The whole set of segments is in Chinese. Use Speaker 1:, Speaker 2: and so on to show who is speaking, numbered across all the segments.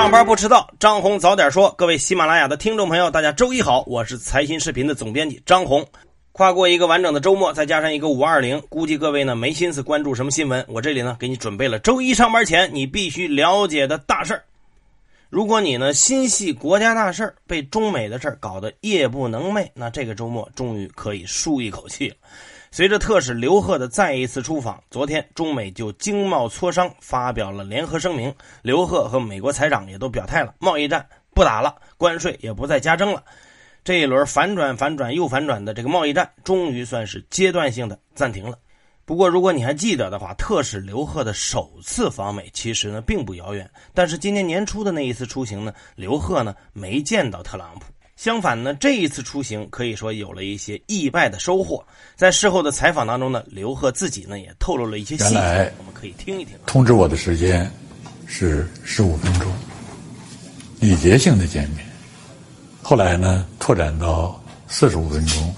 Speaker 1: 上班不迟到，张红早点说。各位喜马拉雅的听众朋友，大家周一好，我是财新视频的总编辑张红。跨过一个完整的周末，再加上一个五二零，估计各位呢没心思关注什么新闻。我这里呢给你准备了周一上班前你必须了解的大事儿。如果你呢心系国家大事儿，被中美的事儿搞得夜不能寐，那这个周末终于可以舒一口气了。随着特使刘鹤的再一次出访，昨天中美就经贸磋商发表了联合声明。刘鹤和美国财长也都表态了，贸易战不打了，关税也不再加征了。这一轮反转、反转又反转的这个贸易战，终于算是阶段性的暂停了。不过，如果你还记得的话，特使刘鹤的首次访美其实呢并不遥远。但是今年年初的那一次出行呢，刘鹤呢没见到特朗普。相反呢，这一次出行可以说有了一些意外的收获。在事后的采访当中呢，刘贺自己呢也透露了一些细节，我们可以听一听。
Speaker 2: 通知我的时间是十五分钟，礼节性的见面。后来呢，拓展到四十五分钟，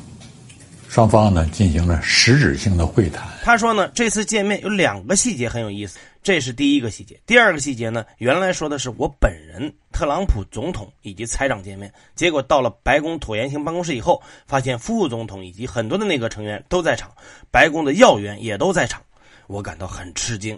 Speaker 2: 双方呢进行了实质性的会谈。
Speaker 1: 他说呢，这次见面有两个细节很有意思。这是第一个细节，第二个细节呢？原来说的是我本人，特朗普总统以及财长见面，结果到了白宫椭圆形办公室以后，发现副总统以及很多的内阁成员都在场，白宫的要员也都在场，我感到很吃惊。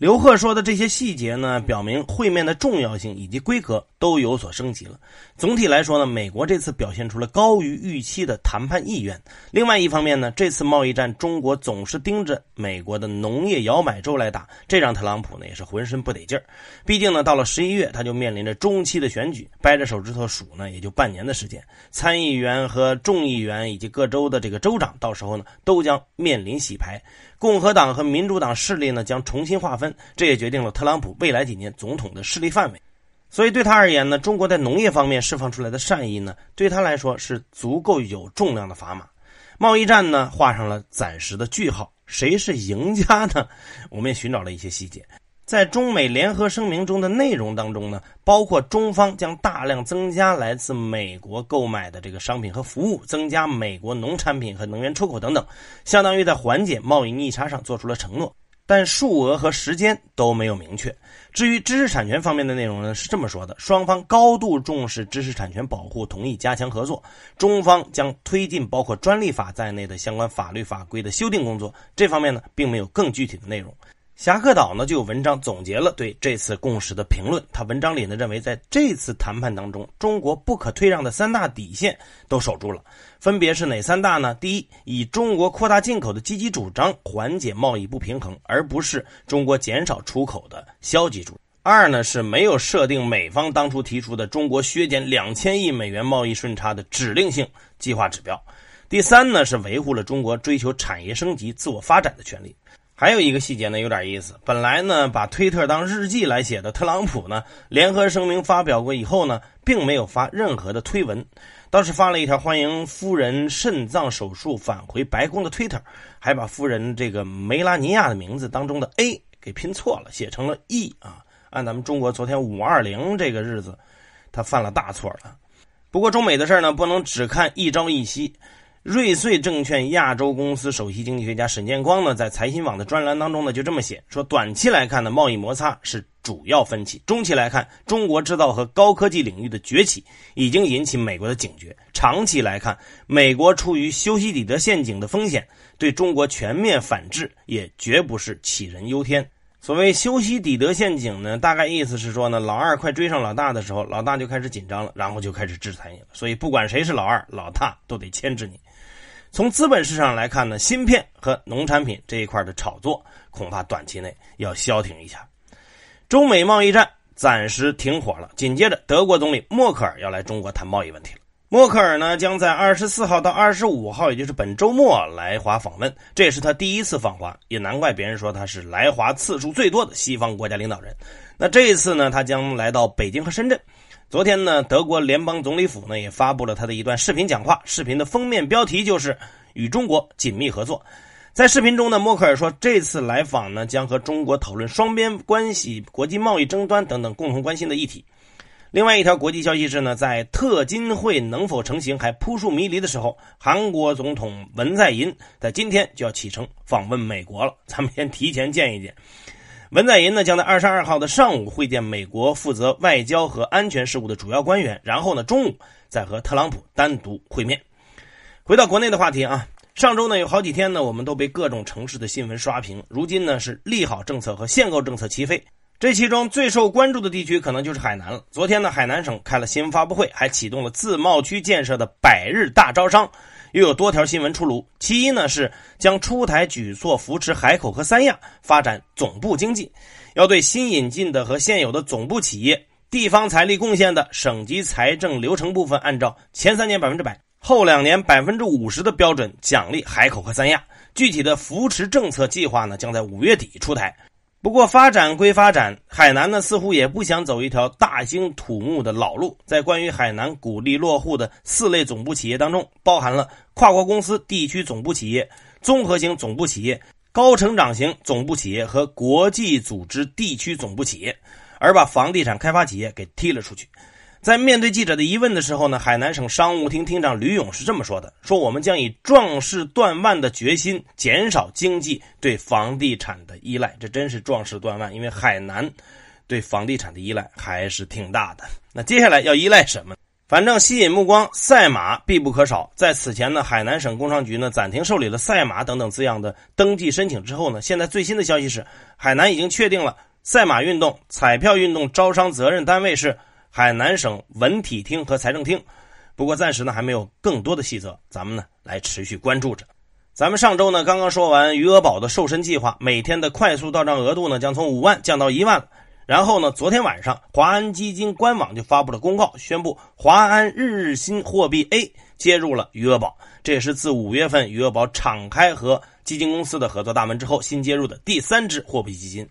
Speaker 1: 刘贺说的这些细节呢，表明会面的重要性以及规格都有所升级了。总体来说呢，美国这次表现出了高于预期的谈判意愿。另外一方面呢，这次贸易战中国总是盯着美国的农业摇摆州来打，这让特朗普呢也是浑身不得劲儿。毕竟呢，到了十一月他就面临着中期的选举，掰着手指头数呢，也就半年的时间。参议员和众议员以及各州的这个州长，到时候呢都将面临洗牌。共和党和民主党势力呢将重新划分，这也决定了特朗普未来几年总统的势力范围。所以对他而言呢，中国在农业方面释放出来的善意呢，对他来说是足够有重量的砝码。贸易战呢画上了暂时的句号，谁是赢家呢？我们也寻找了一些细节。在中美联合声明中的内容当中呢，包括中方将大量增加来自美国购买的这个商品和服务，增加美国农产品和能源出口等等，相当于在缓解贸易逆差上做出了承诺，但数额和时间都没有明确。至于知识产权方面的内容呢，是这么说的：双方高度重视知识产权保护，同意加强合作。中方将推进包括专利法在内的相关法律法规的修订工作。这方面呢，并没有更具体的内容。侠客岛呢就有文章总结了对这次共识的评论。他文章里呢认为，在这次谈判当中，中国不可退让的三大底线都守住了，分别是哪三大呢？第一，以中国扩大进口的积极主张缓解贸易不平衡，而不是中国减少出口的消极主张。二呢是没有设定美方当初提出的中国削减两千亿美元贸易顺差的指令性计划指标。第三呢是维护了中国追求产业升级、自我发展的权利。还有一个细节呢，有点意思。本来呢，把推特当日记来写的特朗普呢，联合声明发表过以后呢，并没有发任何的推文，倒是发了一条欢迎夫人肾脏手术返回白宫的推特，还把夫人这个梅拉尼亚的名字当中的 A 给拼错了，写成了 E 啊。按咱们中国昨天五二零这个日子，他犯了大错了。不过中美的事呢，不能只看一朝一夕。瑞穗证券亚洲公司首席经济学家沈建光呢，在财新网的专栏当中呢，就这么写说：短期来看呢，贸易摩擦是主要分歧；中期来看，中国制造和高科技领域的崛起已经引起美国的警觉；长期来看，美国处于修昔底德陷阱的风险，对中国全面反制也绝不是杞人忧天。所谓修昔底德陷阱呢，大概意思是说呢，老二快追上老大的时候，老大就开始紧张了，然后就开始制裁你了。所以不管谁是老二，老大都得牵制你。从资本市场来看呢，芯片和农产品这一块的炒作恐怕短期内要消停一下。中美贸易战暂时停火了。紧接着，德国总理默克尔要来中国谈贸易问题了。默克尔呢，将在二十四号到二十五号，也就是本周末来华访问，这也是他第一次访华，也难怪别人说他是来华次数最多的西方国家领导人。那这一次呢，他将来到北京和深圳。昨天呢，德国联邦总理府呢也发布了他的一段视频讲话，视频的封面标题就是“与中国紧密合作”。在视频中呢，默克尔说，这次来访呢将和中国讨论双边关系、国际贸易争端等等共同关心的议题。另外一条国际消息是呢，在特金会能否成型还扑朔迷离的时候，韩国总统文在寅在今天就要启程访问美国了。咱们先提前见一见。文在寅呢将在二十二号的上午会见美国负责外交和安全事务的主要官员，然后呢中午再和特朗普单独会面。回到国内的话题啊，上周呢有好几天呢，我们都被各种城市的新闻刷屏。如今呢是利好政策和限购政策齐飞。这其中最受关注的地区可能就是海南了。昨天呢，海南省开了新闻发布会，还启动了自贸区建设的百日大招商，又有多条新闻出炉。其一呢是将出台举措扶持海口和三亚发展总部经济，要对新引进的和现有的总部企业地方财力贡献的省级财政流程部分，按照前三年百分之百、后两年百分之五十的标准奖励海口和三亚。具体的扶持政策计划呢，将在五月底出台。不过发展归发展，海南呢似乎也不想走一条大兴土木的老路。在关于海南鼓励落户的四类总部企业当中，包含了跨国公司地区总部企业、综合型总部企业、高成长型总部企业和国际组织地区总部企业，而把房地产开发企业给踢了出去。在面对记者的疑问的时候呢，海南省商务厅厅长吕勇是这么说的：“说我们将以壮士断腕的决心，减少经济对房地产的依赖。这真是壮士断腕，因为海南对房地产的依赖还是挺大的。那接下来要依赖什么？反正吸引目光，赛马必不可少。在此前呢，海南省工商局呢暂停受理了赛马等等字样的登记申请之后呢，现在最新的消息是，海南已经确定了赛马运动、彩票运动招商责任单位是。”海南省文体厅和财政厅，不过暂时呢还没有更多的细则，咱们呢来持续关注着。咱们上周呢刚刚说完余额宝的瘦身计划，每天的快速到账额度呢将从五万降到一万然后呢，昨天晚上华安基金官网就发布了公告，宣布华安日日新货币 A 接入了余额宝，这也是自五月份余额宝敞开和基金公司的合作大门之后新接入的第三支货币基金。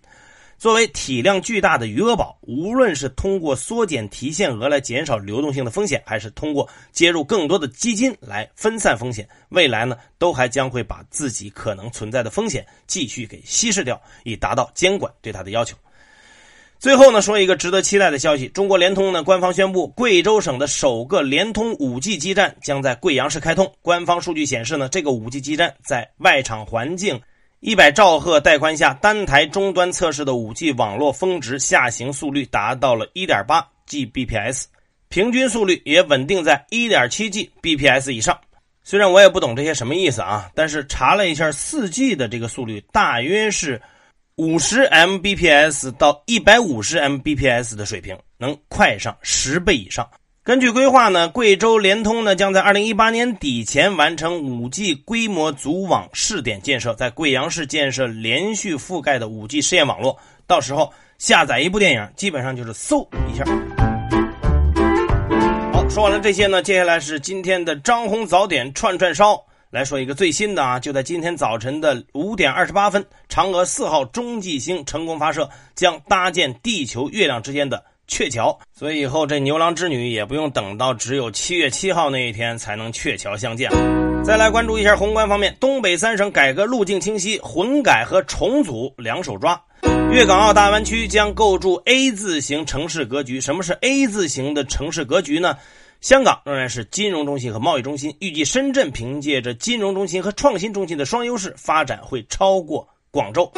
Speaker 1: 作为体量巨大的余额宝，无论是通过缩减提现额来减少流动性的风险，还是通过接入更多的基金来分散风险，未来呢，都还将会把自己可能存在的风险继续给稀释掉，以达到监管对它的要求。最后呢，说一个值得期待的消息：中国联通呢，官方宣布，贵州省的首个联通 5G 基站将在贵阳市开通。官方数据显示呢，这个 5G 基站在外场环境。一百兆赫带宽下，单台终端测试的 5G 网络峰值下行速率达到了1.8 Gbps，平均速率也稳定在1.7 Gbps 以上。虽然我也不懂这些什么意思啊，但是查了一下，4G 的这个速率大约是50 Mbps 到150 Mbps 的水平，能快上十倍以上。根据规划呢，贵州联通呢将在二零一八年底前完成五 G 规模组网试点建设，在贵阳市建设连续覆盖的五 G 试验网络。到时候下载一部电影，基本上就是嗖一下。好，说完了这些呢，接下来是今天的张红早点串串烧，来说一个最新的啊，就在今天早晨的五点二十八分，嫦娥四号中继星成功发射，将搭建地球月亮之间的。鹊桥，所以以后这牛郎织女也不用等到只有七月七号那一天才能鹊桥相见了。再来关注一下宏观方面，东北三省改革路径清晰，混改和重组两手抓。粤港澳大湾区将构筑 A 字形城市格局。什么是 A 字形的城市格局呢？香港仍然是金融中心和贸易中心，预计深圳凭借着金融中心和创新中心的双优势，发展会超过广州。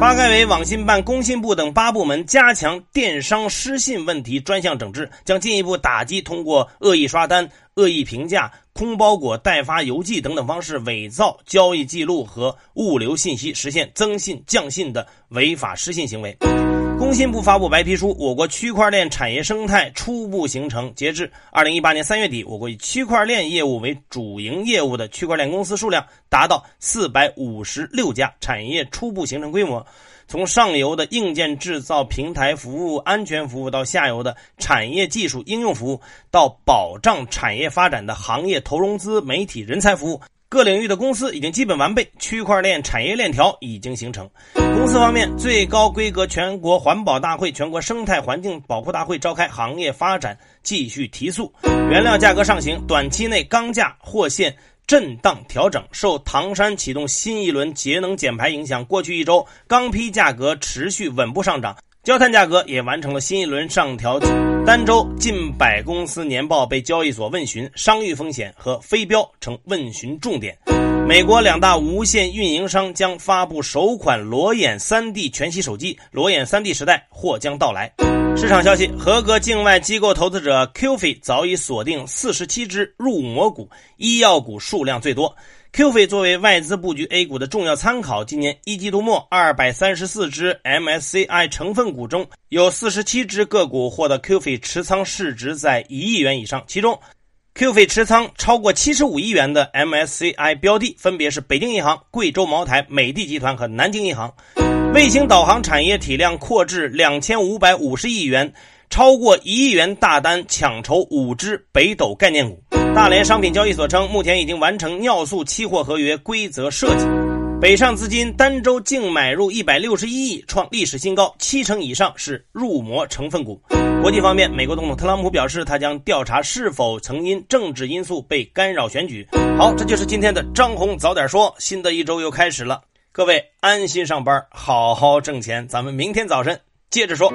Speaker 1: 发改委、网信办、工信部等八部门加强电商失信问题专项整治，将进一步打击通过恶意刷单、恶意评价、空包裹、代发邮寄等等方式伪造交易记录和物流信息，实现增信降信的违法失信行为。工信部发布白皮书，我国区块链产业生态初步形成。截至二零一八年三月底，我国以区块链业务为主营业务的区块链公司数量达到四百五十六家，产业初步形成规模。从上游的硬件制造、平台服务、安全服务，到下游的产业技术应用服务，到保障产业发展的行业投融资、媒体人才服务。各领域的公司已经基本完备，区块链产业链条已经形成。公司方面，最高规格全国环保大会、全国生态环境保护大会召开，行业发展继续提速。原料价格上行，短期内钢价或现震荡调整。受唐山启动新一轮节能减排影响，过去一周钢坯价格持续稳步上涨。焦炭价格也完成了新一轮上调，单周近百公司年报被交易所问询，商誉风险和非标成问询重点。美国两大无线运营商将发布首款裸眼 3D 全息手机，裸眼 3D 时代或将到来。市场消息：合格境外机构投资者 QF 早已锁定四十七只入魔股，医药股数量最多。QF 作为外资布局 A 股的重要参考，今年一季度末，二百三十四只 MSCI 成分股中有四十七只个股获得 QF 持仓市值在一亿元以上，其中。QF 持仓超过七十五亿元的 MSCI 标的分别是北京银行、贵州茅台、美的集团和南京银行。卫星导航产业体量扩至两千五百五十亿元，超过一亿元大单抢筹五只北斗概念股。大连商品交易所称，目前已经完成尿素期货合约规则设计。北上资金单周净买入一百六十一亿，创历史新高，七成以上是入魔成分股。国际方面，美国总统特朗普表示，他将调查是否曾因政治因素被干扰选举。好，这就是今天的张红早点说。新的一周又开始了，各位安心上班，好好挣钱。咱们明天早晨接着说。